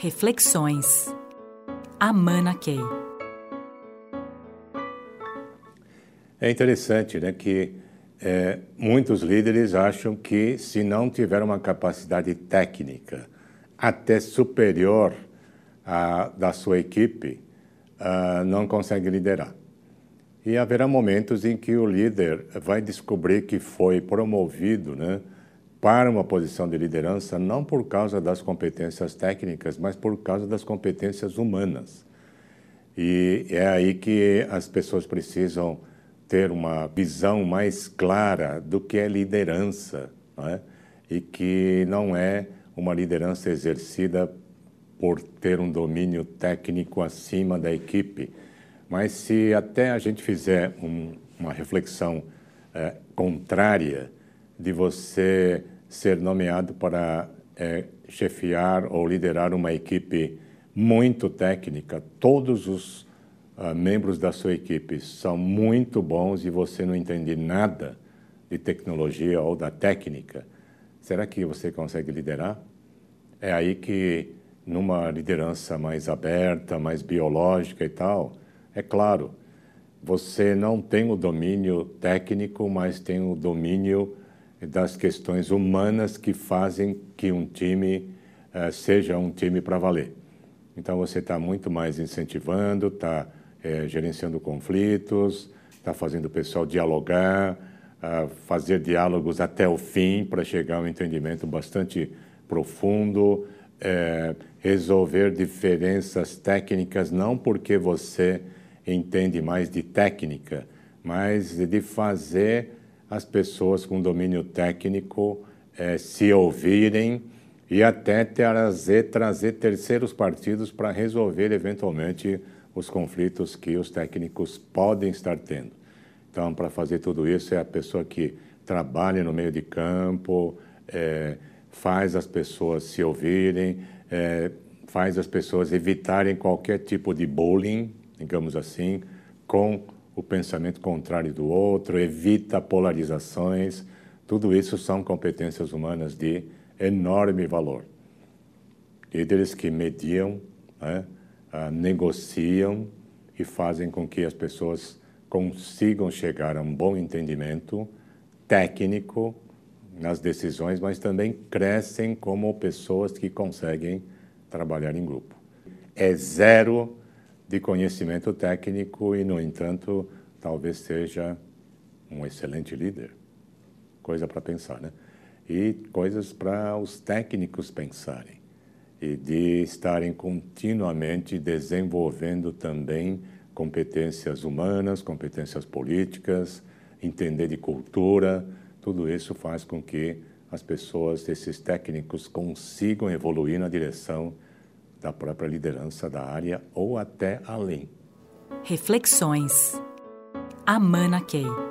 Reflexões. Amana Key. É interessante, né, que é, muitos líderes acham que se não tiver uma capacidade técnica até superior à da sua equipe, uh, não consegue liderar. E haverá momentos em que o líder vai descobrir que foi promovido, né, para uma posição de liderança não por causa das competências técnicas, mas por causa das competências humanas. E é aí que as pessoas precisam ter uma visão mais clara do que é liderança, é? e que não é uma liderança exercida por ter um domínio técnico acima da equipe. Mas se até a gente fizer um, uma reflexão é, contrária, de você ser nomeado para é, chefiar ou liderar uma equipe muito técnica. Todos os uh, membros da sua equipe são muito bons e você não entende nada de tecnologia ou da técnica. Será que você consegue liderar? É aí que, numa liderança mais aberta, mais biológica e tal, é claro, você não tem o domínio técnico, mas tem o domínio das questões humanas que fazem que um time uh, seja um time para valer. Então você está muito mais incentivando, está é, eh, gerenciando conflitos, está fazendo o pessoal dialogar, uh, fazer diálogos até o fim para chegar a um entendimento bastante profundo, é, resolver diferenças técnicas não porque você entende mais de técnica, mas de fazer as pessoas com domínio técnico é, se ouvirem e até trazer, trazer terceiros partidos para resolver eventualmente os conflitos que os técnicos podem estar tendo. Então, para fazer tudo isso, é a pessoa que trabalha no meio de campo, é, faz as pessoas se ouvirem, é, faz as pessoas evitarem qualquer tipo de bullying, digamos assim, com o pensamento contrário do outro, evita polarizações. Tudo isso são competências humanas de enorme valor. Líderes que mediam, né, uh, negociam e fazem com que as pessoas consigam chegar a um bom entendimento técnico nas decisões, mas também crescem como pessoas que conseguem trabalhar em grupo. É zero de conhecimento técnico e, no entanto, talvez seja um excelente líder. Coisa para pensar, né? E coisas para os técnicos pensarem e de estarem continuamente desenvolvendo também competências humanas, competências políticas, entender de cultura, tudo isso faz com que as pessoas, esses técnicos, consigam evoluir na direção da própria liderança da área ou até além. Reflexões. Amana Key.